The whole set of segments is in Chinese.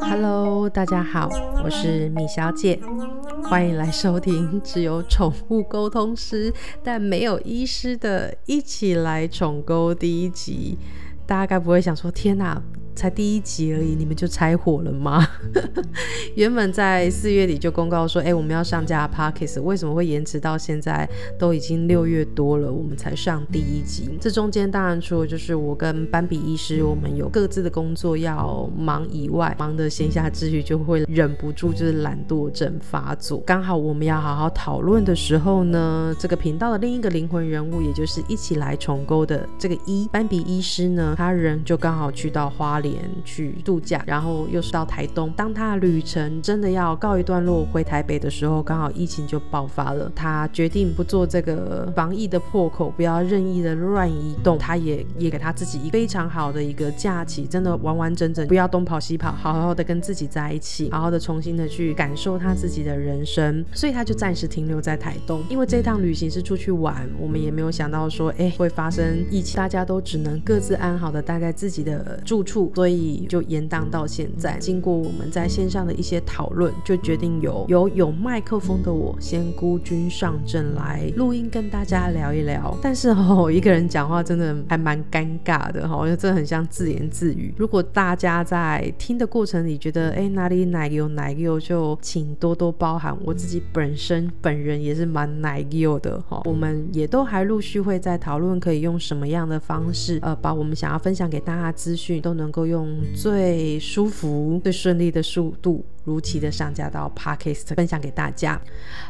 Hello，大家好，我是米小姐，欢迎来收听只有宠物沟通师但没有医师的《一起来宠沟》第一集。大家该不会想说，天哪！才第一集而已，你们就拆火了吗？原本在四月底就公告说，哎，我们要上架 Parkes，为什么会延迟到现在？都已经六月多了，我们才上第一集。这中间当然除了就是我跟斑比医师，我们有各自的工作要忙以外，忙的闲暇之余就会忍不住就是懒惰症发作。刚好我们要好好讨论的时候呢，这个频道的另一个灵魂人物，也就是一起来重构的这个一斑比医师呢，他人就刚好去到花。去度假，然后又是到台东。当他旅程真的要告一段落回台北的时候，刚好疫情就爆发了。他决定不做这个防疫的破口，不要任意的乱移动。他也也给他自己一非常好的一个假期，真的完完整整，不要东跑西跑，好好的跟自己在一起，好好的重新的去感受他自己的人生。所以他就暂时停留在台东，因为这趟旅行是出去玩，我们也没有想到说，哎，会发生疫情，大家都只能各自安好的待在自己的住处。所以就延宕到现在。经过我们在线上的一些讨论，就决定由由有麦克风的我先孤军上阵来录音，跟大家聊一聊。但是哦，一个人讲话真的还蛮尴尬的哈，真的很像自言自语。如果大家在听的过程里觉得哎哪里奶油奶油，就请多多包涵。我自己本身本人也是蛮奶油的哈。我们也都还陆续会在讨论可以用什么样的方式，呃，把我们想要分享给大家资讯都能够。用最舒服、最顺利的速度。如期的上架到 Podcast 分享给大家。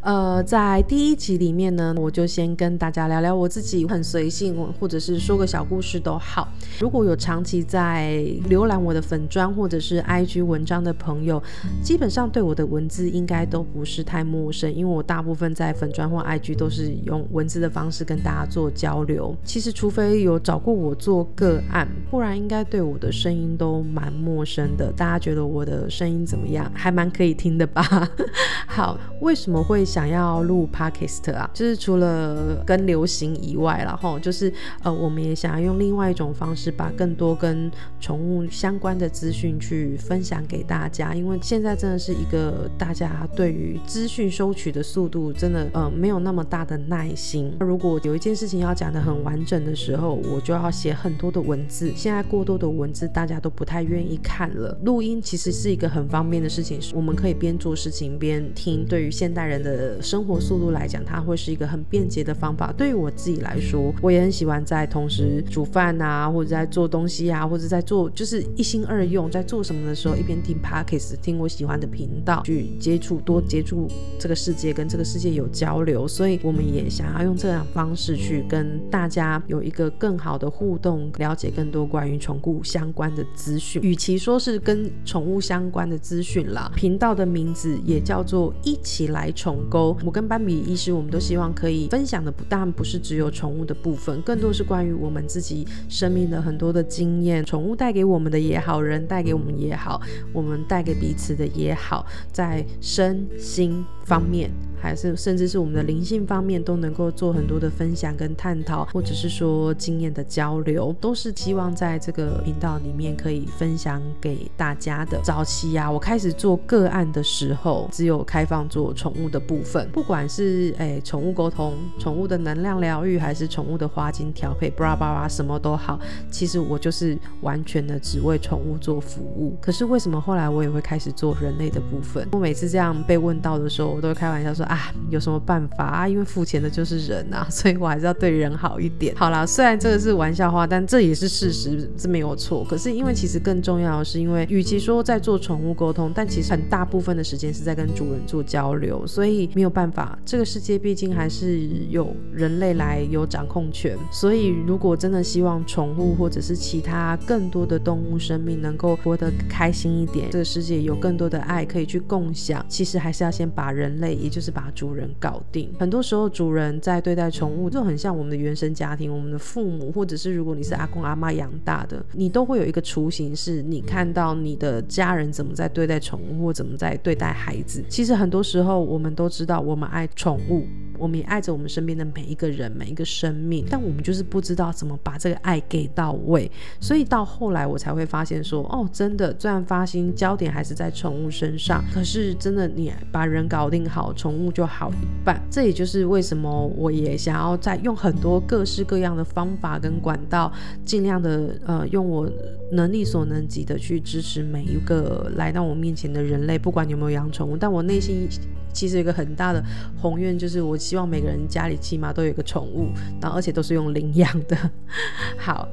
呃，在第一集里面呢，我就先跟大家聊聊我自己，很随性，或者是说个小故事都好。如果有长期在浏览我的粉砖或者是 IG 文章的朋友，基本上对我的文字应该都不是太陌生，因为我大部分在粉砖或 IG 都是用文字的方式跟大家做交流。其实，除非有找过我做个案，不然应该对我的声音音都蛮陌生的。大家觉得我的声音怎么样？还蛮可以听的吧。好，为什么会想要录 podcast 啊？就是除了跟流行以外，然后就是呃，我们也想要用另外一种方式，把更多跟宠物相关的资讯去分享给大家。因为现在真的是一个大家对于资讯收取的速度，真的呃没有那么大的耐心。如果有一件事情要讲的很完整的时候，我就要写很多的文字。现在过多的文字，大大家都不太愿意看了。录音其实是一个很方便的事情。我们可以边做事情边听，对于现代人的生活速度来讲，它会是一个很便捷的方法。对于我自己来说，我也很喜欢在同时煮饭啊，或者在做东西啊，或者在做就是一心二用，在做什么的时候，一边听 podcast，听我喜欢的频道，去接触多接触这个世界，跟这个世界有交流。所以我们也想要用这样方式去跟大家有一个更好的互动，了解更多关于宠物相关的资讯。与其说是跟宠物相关的资讯啦。频道的名字也叫做一起来宠沟。我跟斑比医师，我们都希望可以分享的不但不是只有宠物的部分，更多是关于我们自己生命的很多的经验，宠物带给我们的也好，人带给我们也好，我们带给彼此的也好，在身心方面。还是甚至是我们的灵性方面都能够做很多的分享跟探讨，或者是说经验的交流，都是希望在这个频道里面可以分享给大家的。早期啊，我开始做个案的时候，只有开放做宠物的部分，不管是诶宠物沟通、宠物的能量疗愈，还是宠物的花精调配，布拉巴拉什么都好，其实我就是完全的只为宠物做服务。可是为什么后来我也会开始做人类的部分？我每次这样被问到的时候，我都会开玩笑说。啊，有什么办法啊？因为付钱的就是人啊，所以我还是要对人好一点。好啦，虽然这个是玩笑话，但这也是事实，这没有错。可是因为其实更重要的是，因为与其说在做宠物沟通，但其实很大部分的时间是在跟主人做交流，所以没有办法。这个世界毕竟还是有人类来有掌控权，所以如果真的希望宠物或者是其他更多的动物生命能够活得开心一点，这个世界有更多的爱可以去共享，其实还是要先把人类，也就是把主人搞定。很多时候，主人在对待宠物，就很像我们的原生家庭，我们的父母，或者是如果你是阿公阿妈养大的，你都会有一个雏形，是你看到你的家人怎么在对待宠物，或怎么在对待孩子。其实很多时候，我们都知道，我们爱宠物。我们也爱着我们身边的每一个人、每一个生命，但我们就是不知道怎么把这个爱给到位。所以到后来我才会发现说，哦，真的，虽然发心焦点还是在宠物身上，可是真的你把人搞定好，宠物就好一半。这也就是为什么我也想要在用很多各式各样的方法跟管道，尽量的呃用我能力所能及的去支持每一个来到我面前的人类，不管你有没有养宠物。但我内心其实有一个很大的宏愿，就是我希望每个人家里起码都有一个宠物，然后而且都是用领养的。好。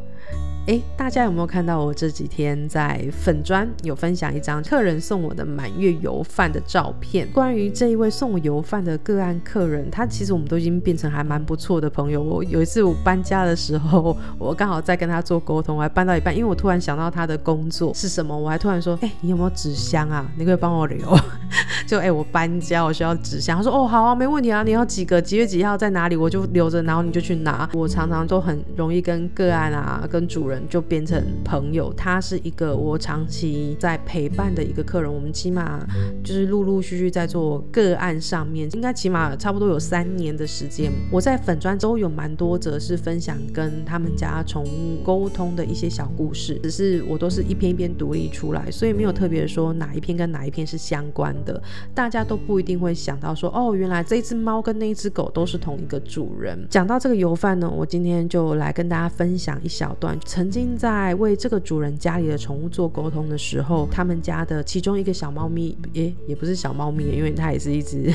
哎，大家有没有看到我这几天在粉砖有分享一张客人送我的满月油饭的照片？关于这一位送我油饭的个案客人，他其实我们都已经变成还蛮不错的朋友。我有一次我搬家的时候，我刚好在跟他做沟通，我还搬到一半，因为我突然想到他的工作是什么，我还突然说：“哎，你有没有纸箱啊？你可以帮我留。”就哎，我搬家我需要纸箱。他说：“哦，好啊，没问题啊，你要几个？几月几号在哪里？我就留着，然后你就去拿。”我常常都很容易跟个案啊，跟主人。就变成朋友，他是一个我长期在陪伴的一个客人，我们起码就是陆陆续续在做个案上面，应该起码差不多有三年的时间。我在粉砖都有蛮多则是分享跟他们家宠物沟通的一些小故事，只是我都是一篇一篇独立出来，所以没有特别说哪一篇跟哪一篇是相关的，大家都不一定会想到说哦，原来这只猫跟那只狗都是同一个主人。讲到这个油饭呢，我今天就来跟大家分享一小段。曾曾经在为这个主人家里的宠物做沟通的时候，他们家的其中一个小猫咪，诶，也不是小猫咪，因为它也是一只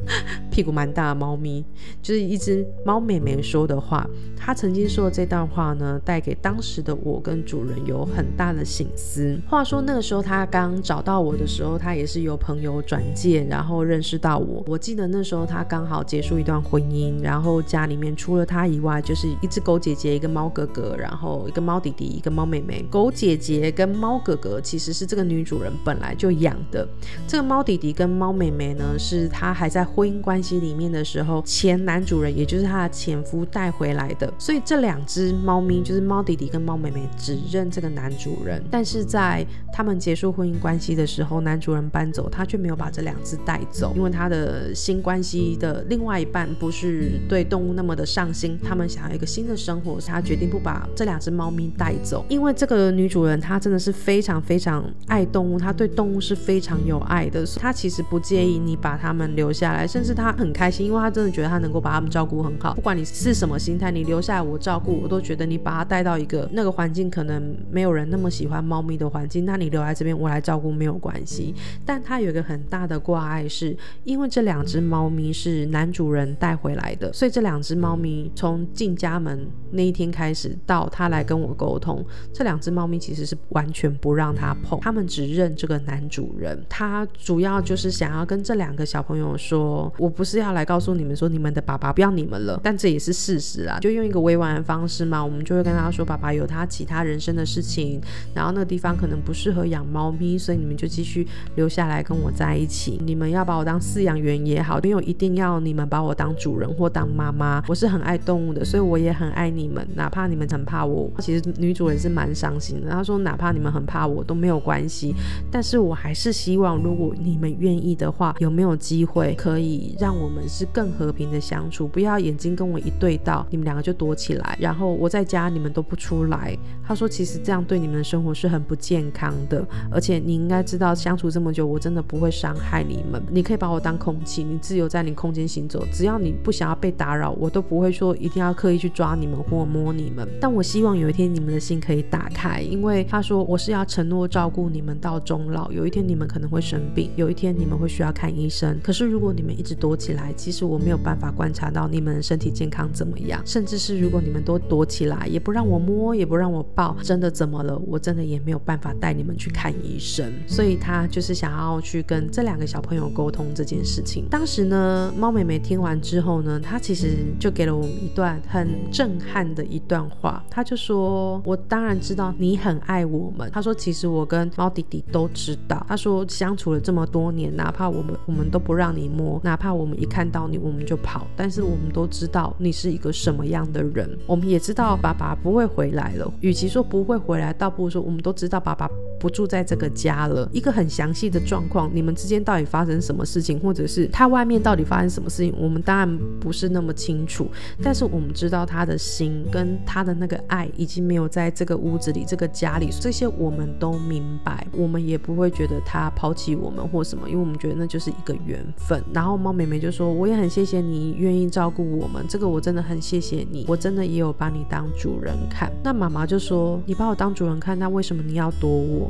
屁股蛮大的猫咪，就是一只猫妹妹说的话。她曾经说的这段话呢，带给当时的我跟主人有很大的醒思。话说那个时候他刚找到我的时候，他也是由朋友转介，然后认识到我。我记得那时候他刚好结束一段婚姻，然后家里面除了他以外，就是一只狗姐姐，一个猫哥哥，然后一个猫。弟弟一个猫妹妹，狗姐姐跟猫哥哥其实是这个女主人本来就养的。这个猫弟弟跟猫妹妹呢，是她还在婚姻关系里面的时候，前男主人也就是她的前夫带回来的。所以这两只猫咪就是猫弟弟跟猫妹妹只认这个男主人，但是在他们结束婚姻关系的时候，男主人搬走，他却没有把这两只带走，因为他的新关系的另外一半不是对动物那么的上心，他们想要一个新的生活，他决定不把这两只猫咪。带走，因为这个女主人她真的是非常非常爱动物，她对动物是非常有爱的。她其实不介意你把它们留下来，甚至她很开心，因为她真的觉得她能够把它们照顾很好。不管你是什么心态，你留下来我照顾，我都觉得你把它带到一个那个环境，可能没有人那么喜欢猫咪的环境，那你留在这边我来照顾没有关系。但她有一个很大的挂碍，是因为这两只猫咪是男主人带回来的，所以这两只猫咪从进家门那一天开始，到他来跟我。沟通，这两只猫咪其实是完全不让它碰，他们只认这个男主人。他主要就是想要跟这两个小朋友说，我不是要来告诉你们说你们的爸爸不要你们了，但这也是事实啊。就用一个委婉的方式嘛，我们就会跟他说，爸爸有他其他人生的事情，然后那个地方可能不适合养猫咪，所以你们就继续留下来跟我在一起。你们要把我当饲养员也好，没有一定要你们把我当主人或当妈妈。我是很爱动物的，所以我也很爱你们，哪怕你们很怕我，其其实。女主人是蛮伤心的，她说：“哪怕你们很怕我都没有关系，但是我还是希望，如果你们愿意的话，有没有机会可以让我们是更和平的相处？不要眼睛跟我一对到，你们两个就躲起来，然后我在家你们都不出来。”她说：“其实这样对你们的生活是很不健康的，而且你应该知道，相处这么久，我真的不会伤害你们。你可以把我当空气，你自由在你空间行走，只要你不想要被打扰，我都不会说一定要刻意去抓你们或摸你们。但我希望有一天。”你们的心可以打开，因为他说我是要承诺照顾你们到终老。有一天你们可能会生病，有一天你们会需要看医生。可是如果你们一直躲起来，其实我没有办法观察到你们身体健康怎么样。甚至是如果你们都躲起来，也不让我摸，也不让我抱，真的怎么了？我真的也没有办法带你们去看医生。所以他就是想要去跟这两个小朋友沟通这件事情。当时呢，猫妹妹听完之后呢，她其实就给了我们一段很震撼的一段话，她就说。我当然知道你很爱我们。他说，其实我跟猫弟弟都知道。他说，相处了这么多年，哪怕我们我们都不让你摸，哪怕我们一看到你我们就跑，但是我们都知道你是一个什么样的人。我们也知道爸爸不会回来了。与其说不会回来，倒不如说我们都知道爸爸不住在这个家了。一个很详细的状况，你们之间到底发生什么事情，或者是他外面到底发生什么事情，我们当然不是那么清楚。但是我们知道他的心跟他的那个爱已经没有在这个屋子里、这个家里，这些我们都明白。我们也不会觉得他抛弃我们或什么，因为我们觉得那就是一个缘分。然后猫妹妹就说：“我也很谢谢你愿意照顾我们，这个我真的很谢谢你，我真的也有把你当主人看。”那妈妈就说：“你把我当主人看，那为什么你要躲我？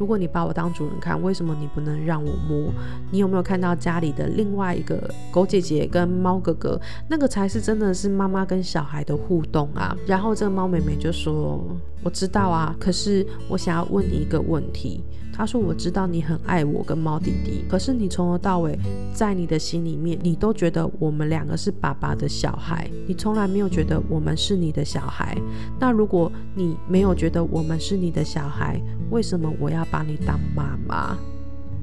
如果你把我当主人看，为什么你不能让我摸？你有没有看到家里的另外一个狗姐姐跟猫哥哥？那个才是真的是妈妈跟小孩的互动啊！”然后这个猫妹妹就说：“我知道啊，可是我想要问你一个问题。”他说：“我知道你很爱我跟猫弟弟，可是你从头到尾，在你的心里面，你都觉得我们两个是爸爸的小孩，你从来没有觉得我们是你的小孩。那如果你没有觉得我们是你的小孩，为什么我要把你当妈妈？”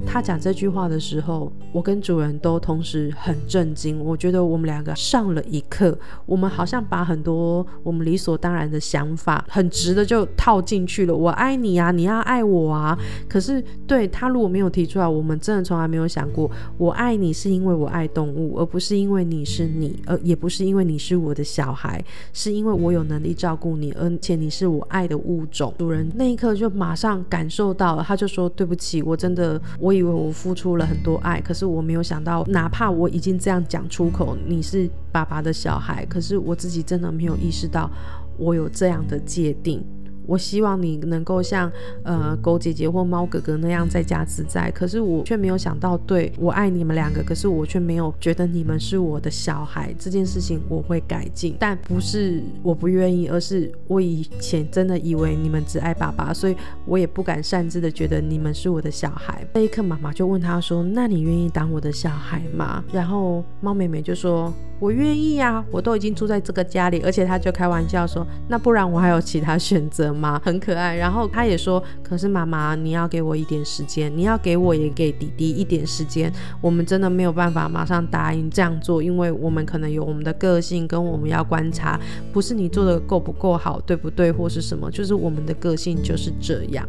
他讲这句话的时候，我跟主人都同时很震惊。我觉得我们两个上了一课，我们好像把很多我们理所当然的想法，很直的就套进去了。我爱你啊，你要爱我啊。可是对他如果没有提出来，我们真的从来没有想过，我爱你是因为我爱动物，而不是因为你是你，而也不是因为你是我的小孩，是因为我有能力照顾你，而且你是我爱的物种。主人那一刻就马上感受到了，他就说对不起，我真的。我我以为我付出了很多爱，可是我没有想到，哪怕我已经这样讲出口，你是爸爸的小孩，可是我自己真的没有意识到，我有这样的界定。我希望你能够像呃狗姐姐或猫哥哥那样在家自在，可是我却没有想到，对我爱你们两个，可是我却没有觉得你们是我的小孩这件事情，我会改进，但不是我不愿意，而是我以前真的以为你们只爱爸爸，所以我也不敢擅自的觉得你们是我的小孩。那一刻，妈妈就问他说：“那你愿意当我的小孩吗？”然后猫妹妹就说。我愿意呀，我都已经住在这个家里，而且他就开玩笑说，那不然我还有其他选择妈？很可爱。然后他也说，可是妈妈，你要给我一点时间，你要给我也给弟弟一点时间。我们真的没有办法马上答应这样做，因为我们可能有我们的个性跟我们要观察，不是你做的够不够好，对不对，或是什么，就是我们的个性就是这样。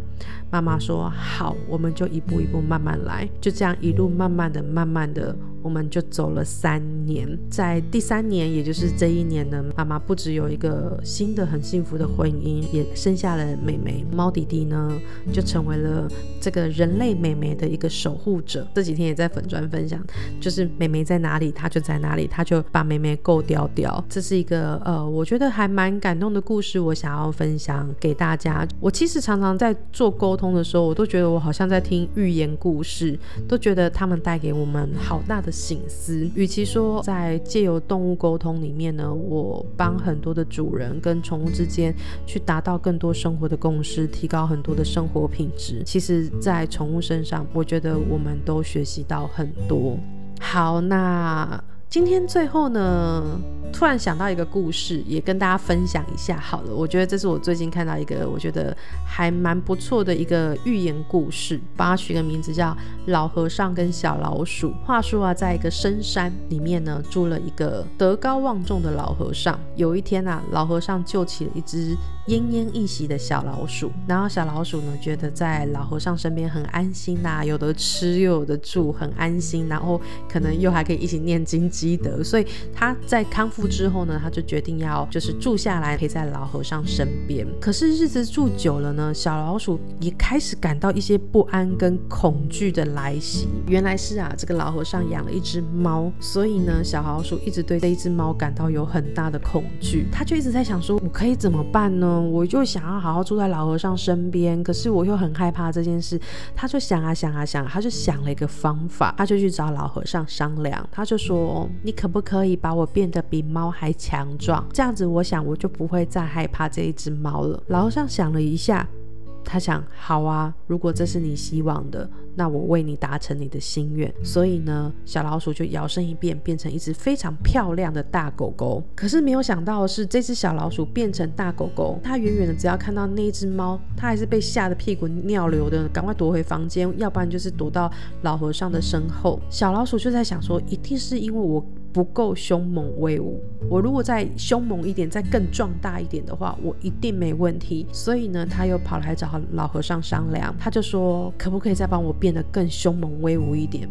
妈妈说好，我们就一步一步慢慢来，就这样一路慢慢的、慢慢的，我们就走了三年。在第三年，也就是这一年呢，妈妈不只有一个新的很幸福的婚姻，也生下了妹妹。猫弟弟呢，就成为了这个人类妹妹的一个守护者。这几天也在粉砖分享，就是妹妹在哪里，它就在哪里，它就把妹妹够叼叼。这是一个呃，我觉得还蛮感动的故事，我想要分享给大家。我其实常常在做沟。通的时候，我都觉得我好像在听寓言故事，都觉得他们带给我们好大的醒思。与其说在借由动物沟通里面呢，我帮很多的主人跟宠物之间去达到更多生活的共识，提高很多的生活品质。其实，在宠物身上，我觉得我们都学习到很多。好，那。今天最后呢，突然想到一个故事，也跟大家分享一下好了。我觉得这是我最近看到一个我觉得还蛮不错的一个寓言故事，把它取个名字叫《老和尚跟小老鼠》。话说啊，在一个深山里面呢，住了一个德高望重的老和尚。有一天啊，老和尚救起了一只。奄奄一息的小老鼠，然后小老鼠呢，觉得在老和尚身边很安心呐，有的吃又有的住，很安心，然后可能又还可以一起念经积德，所以他在康复之后呢，他就决定要就是住下来陪在老和尚身边。可是日子住久了呢，小老鼠也开始感到一些不安跟恐惧的来袭。原来是啊，这个老和尚养了一只猫，所以呢，小老鼠一直对这一只猫感到有很大的恐惧，他就一直在想说，我可以怎么办呢？我就想要好好住在老和尚身边，可是我又很害怕这件事。他就想啊想啊想，他就想了一个方法，他就去找老和尚商量。他就说：“你可不可以把我变得比猫还强壮？这样子，我想我就不会再害怕这一只猫了。”然后上想了一下。他想，好啊，如果这是你希望的，那我为你达成你的心愿。所以呢，小老鼠就摇身一变，变成一只非常漂亮的大狗狗。可是没有想到的是，这只小老鼠变成大狗狗，它远远的只要看到那只猫，它还是被吓得屁滚尿流的，赶快躲回房间，要不然就是躲到老和尚的身后。小老鼠就在想说，一定是因为我。不够凶猛威武。我如果再凶猛一点，再更壮大一点的话，我一定没问题。所以呢，他又跑来找老和尚商量，他就说，可不可以再帮我变得更凶猛威武一点？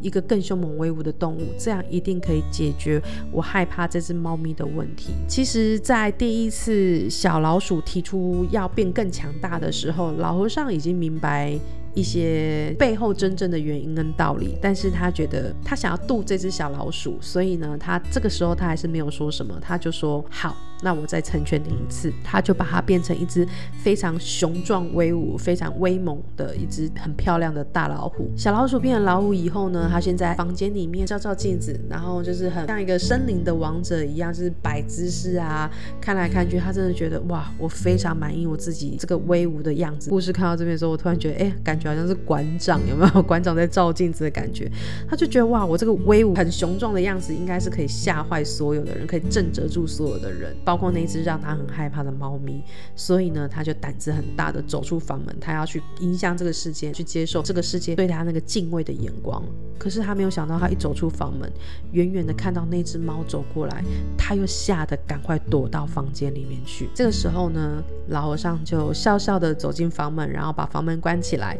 一个更凶猛威武的动物，这样一定可以解决我害怕这只猫咪的问题。其实，在第一次小老鼠提出要变更强大的时候，老和尚已经明白一些背后真正的原因跟道理，但是他觉得他想要渡这只小老鼠，所以呢，他这个时候他还是没有说什么，他就说好。那我再成全你一次，他就把它变成一只非常雄壮威武、非常威猛的一只很漂亮的大老虎。小老鼠变成老虎以后呢，它先在房间里面照照镜子，然后就是很像一个森林的王者一样，就是摆姿势啊，看来看去，他真的觉得哇，我非常满意我自己这个威武的样子。故事看到这边的时候，我突然觉得，哎，感觉好像是馆长有没有？馆长在照镜子的感觉，他就觉得哇，我这个威武、很雄壮的样子，应该是可以吓坏所有的人，可以震慑住所有的人。包括那只让他很害怕的猫咪，所以呢，他就胆子很大的走出房门，他要去影响这个世界，去接受这个世界对他那个敬畏的眼光。可是他没有想到，他一走出房门，远远的看到那只猫走过来，他又吓得赶快躲到房间里面去。这个时候呢，老和尚就笑笑的走进房门，然后把房门关起来。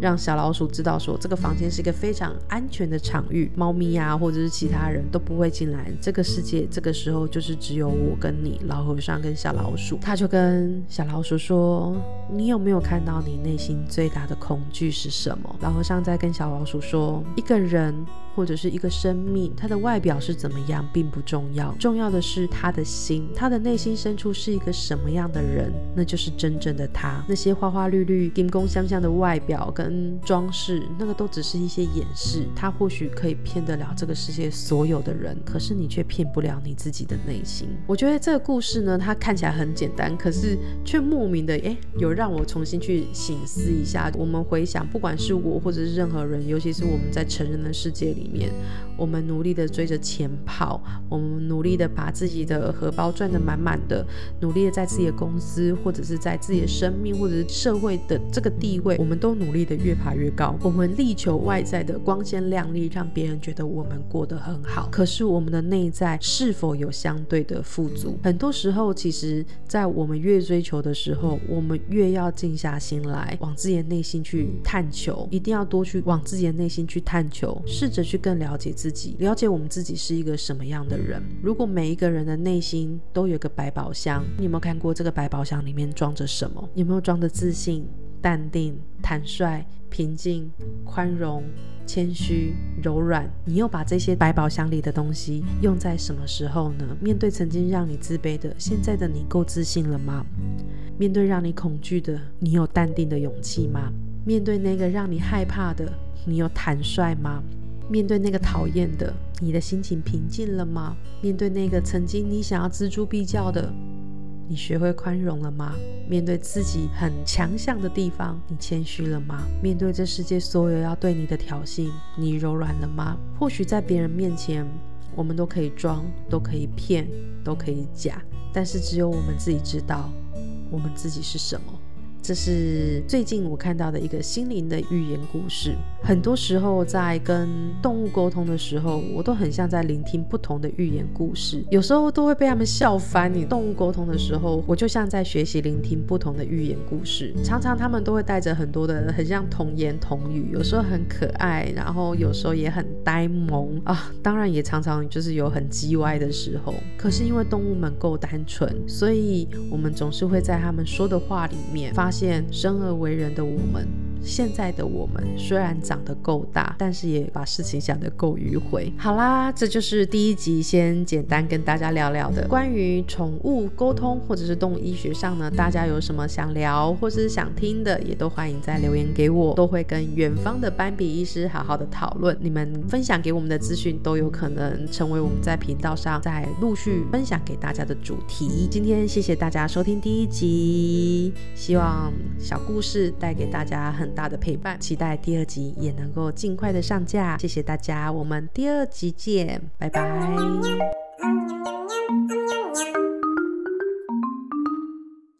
让小老鼠知道说这个房间是一个非常安全的场域，猫咪啊或者是其他人都不会进来。这个世界这个时候就是只有我跟你，老和尚跟小老鼠。他就跟小老鼠说：“你有没有看到你内心最大的恐惧是什么？”老和尚在跟小老鼠说：“一个人。”或者是一个生命，他的外表是怎么样并不重要，重要的是他的心，他的内心深处是一个什么样的人，那就是真正的他。那些花花绿绿、金光相向的外表跟装饰，那个都只是一些掩饰。他或许可以骗得了这个世界所有的人，可是你却骗不了你自己的内心。我觉得这个故事呢，它看起来很简单，可是却莫名的，哎，有让我重新去醒思一下。我们回想，不管是我或者是任何人，尤其是我们在成人的世界里。里面，我们努力的追着钱跑，我们努力的把自己的荷包赚得满满的，努力的在自己的公司或者是在自己的生命或者是社会的这个地位，我们都努力的越爬越高。我们力求外在的光鲜亮丽，让别人觉得我们过得很好。可是我们的内在是否有相对的富足？很多时候，其实，在我们越追求的时候，我们越要静下心来，往自己的内心去探求，一定要多去往自己的内心去探求，试着去。去更了解自己，了解我们自己是一个什么样的人。如果每一个人的内心都有个百宝箱，你有没有看过这个百宝箱里面装着什么？有没有装着自信、淡定、坦率、平静、宽容、谦虚、柔软？你又把这些百宝箱里的东西用在什么时候呢？面对曾经让你自卑的，现在的你够自信了吗？面对让你恐惧的，你有淡定的勇气吗？面对那个让你害怕的，你有坦率吗？面对那个讨厌的，你的心情平静了吗？面对那个曾经你想要锱铢必较的，你学会宽容了吗？面对自己很强项的地方，你谦虚了吗？面对这世界所有要对你的挑衅，你柔软了吗？或许在别人面前，我们都可以装，都可以骗，都可以假，但是只有我们自己知道，我们自己是什么。这是最近我看到的一个心灵的寓言故事。很多时候在跟动物沟通的时候，我都很像在聆听不同的寓言故事，有时候都会被他们笑翻。你动物沟通的时候，我就像在学习聆听不同的寓言故事。常常他们都会带着很多的很像童言童语，有时候很可爱，然后有时候也很呆萌啊。当然也常常就是有很叽歪的时候。可是因为动物们够单纯，所以我们总是会在他们说的话里面发。现生而为人的我们。现在的我们虽然长得够大，但是也把事情想得够迂回。好啦，这就是第一集，先简单跟大家聊聊的关于宠物沟通或者是动物医学上呢，大家有什么想聊或是想听的，也都欢迎在留言给我，都会跟远方的斑比医师好好的讨论。你们分享给我们的资讯都有可能成为我们在频道上在陆续分享给大家的主题。今天谢谢大家收听第一集，希望小故事带给大家很。大的陪伴期待第二集也能够尽快的上架。谢谢大家我们第二集见拜拜。